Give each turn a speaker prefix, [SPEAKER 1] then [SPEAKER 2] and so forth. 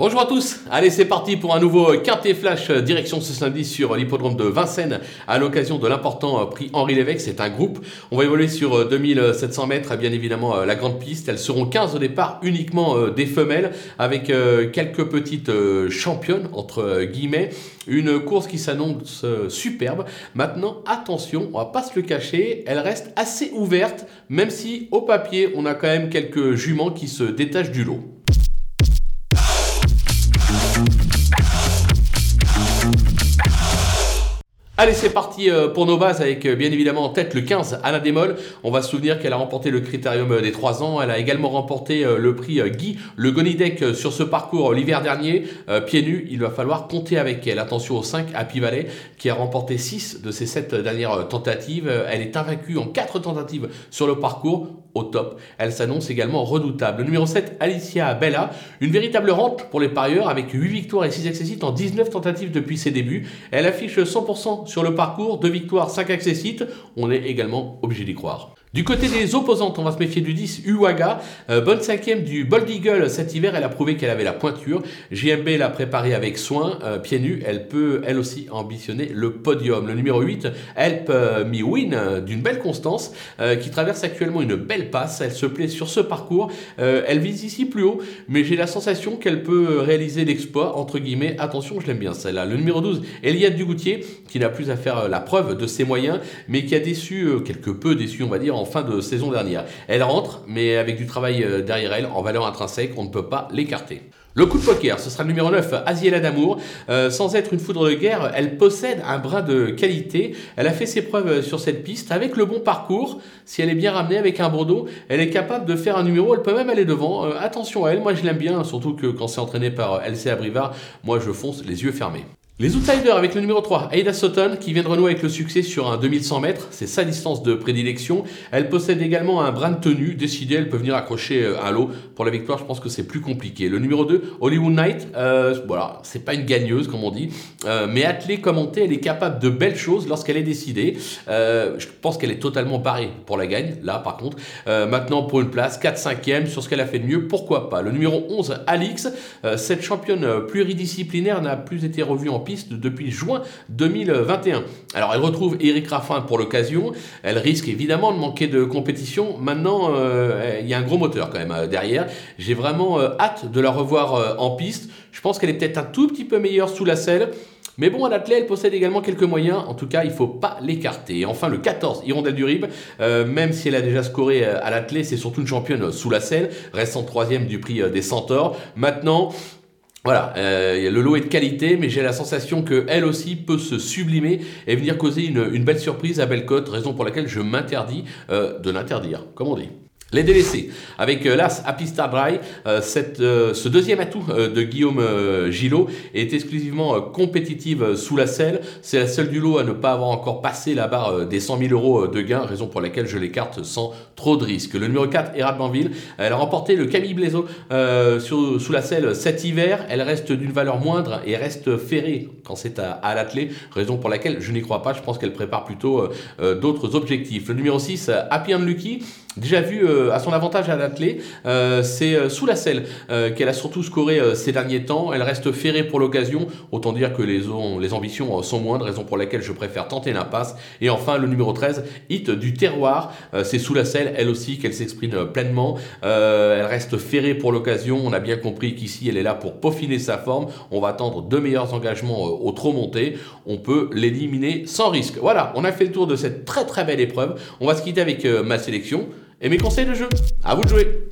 [SPEAKER 1] Bonjour à tous, allez c'est parti pour un nouveau Quintet Flash euh, direction ce samedi sur l'hippodrome de Vincennes à l'occasion de l'important euh, prix Henri Lévesque, c'est un groupe. On va évoluer sur 2700 euh, mètres, bien évidemment la grande piste. Elles seront 15 au départ, uniquement des femelles, avec quelques petites championnes entre guillemets. Une course qui s'annonce superbe. Maintenant, attention, on va pas se le cacher, elle reste assez ouverte, même si au papier on a quand même quelques juments qui se détachent du lot. Allez, c'est parti euh, pour nos bases avec euh, bien évidemment en tête le 15, Anna Démol. On va se souvenir qu'elle a remporté le critérium euh, des 3 ans. Elle a également remporté le prix Guy Le Gonidec sur ce parcours l'hiver dernier. Pieds nus, il va falloir compter avec elle. Attention au 5, Happy Valley, qui a remporté 6 de ses 7 dernières tentatives. Elle est invaincue en 4 tentatives sur le parcours au top. Elle s'annonce également redoutable. Le numéro 7, Alicia Bella, une véritable rente pour les parieurs avec 8 victoires et 6 accessites en 19 tentatives depuis ses débuts. Elle affiche 100% sur le parcours, 2 victoires, 5 accessites. On est également obligé d'y croire. Du côté des opposantes, on va se méfier du 10, Uwaga. Euh, bonne cinquième du Bold Eagle cet hiver, elle a prouvé qu'elle avait la pointure. JMB l'a préparée avec soin, euh, pieds nus. Elle peut, elle aussi, ambitionner le podium. Le numéro 8, Help euh, Me Win, d'une belle constance, qui traverse actuellement une belle passe. Elle se plaît sur ce parcours. elle vise ici plus haut, mais j'ai la sensation qu'elle peut réaliser l'exploit, entre guillemets. Attention, je l'aime bien celle-là. Le numéro 12, Eliade Dugoutier, qui n'a plus à faire la preuve de ses moyens, mais qui a déçu, quelque peu déçu, on va dire, en fin de saison dernière. Elle rentre, mais avec du travail euh, derrière elle, en valeur intrinsèque, on ne peut pas l'écarter. Le coup de poker, ce sera le numéro 9, Asiela d'amour. Euh, sans être une foudre de guerre, elle possède un brin de qualité. Elle a fait ses preuves sur cette piste avec le bon parcours. Si elle est bien ramenée avec un Bordeaux, elle est capable de faire un numéro. Elle peut même aller devant. Euh, attention à elle, moi je l'aime bien, surtout que quand c'est entraîné par LC Abrivard, moi je fonce les yeux fermés. Les outsiders avec le numéro 3, Aida Sutton, qui vient de renouer avec le succès sur un 2100 mètres, c'est sa distance de prédilection. Elle possède également un brin de tenue, décidé, elle peut venir accrocher euh, un lot. Pour la victoire, je pense que c'est plus compliqué. Le numéro 2, Hollywood Knight, euh, voilà, c'est pas une gagneuse comme on dit, euh, mais attelée, commentée, elle est capable de belles choses lorsqu'elle est décidée. Euh, je pense qu'elle est totalement barrée pour la gagne, là par contre. maintenant pour une place, 4-5e, sur ce qu'elle a fait de mieux, pourquoi pas. Le numéro 11, Alix, cette championne pluridisciplinaire n'a plus été revue en depuis juin 2021. Alors elle retrouve Eric Raffin pour l'occasion, elle risque évidemment de manquer de compétition. Maintenant, euh, il y a un gros moteur quand même euh, derrière. J'ai vraiment euh, hâte de la revoir en piste. Je pense qu'elle est peut-être un tout petit peu meilleure sous la selle. Mais bon, à l'athlète, elle possède également quelques moyens. En tout cas, il ne faut pas l'écarter. enfin, le 14, Hirondelle du Rib, même si elle a déjà scoré à l'athlète, c'est surtout une championne sous la selle, restant troisième du prix des Centaures. Maintenant, voilà, euh, le lot est de qualité, mais j'ai la sensation qu'elle aussi peut se sublimer et venir causer une, belle surprise à Bellecote, raison pour laquelle je m'interdis euh, de l'interdire, comme on dit. Les délaissés, avec euh, l'As Dry, euh, cette, euh, ce deuxième atout de Guillaume Gillot est exclusivement compétitive sous la selle. C'est la seule du lot à ne pas avoir encore passé la barre des 100 000 euros de gain, raison pour laquelle je l'écarte sans trop de risques. Le numéro 4, Erad Banville, elle a remporté le Camille Blaiseau sous la selle cet hiver. Elle reste d'une valeur moindre et reste ferrée quand c'est à, à l'athlé, raison pour laquelle je n'y crois pas. Je pense qu'elle prépare plutôt d'autres objectifs. Le numéro 6, Happy and Lucky, déjà vu à son avantage à l'athlée, euh, c'est euh, sous la selle euh, qu'elle a surtout scoré ces derniers temps. Elle reste ferrée pour l'occasion, autant dire que les, les ambitions sont moindres, raison pour laquelle je préfère tenter l'impasse. Et enfin, le numéro 13, Hit du terroir, c'est sous la selle, elle aussi, qu'elle s'exprime pleinement. elle reste ferrée pour l'occasion. On a bien compris qu'ici, elle est là pour peaufiner sa forme. On va attendre deux meilleurs engagements au trop monté. On peut l'éliminer sans risque. Voilà, on a fait le tour de cette très très belle épreuve. On va se quitter avec ma sélection et mes conseils de jeu. À vous de jouer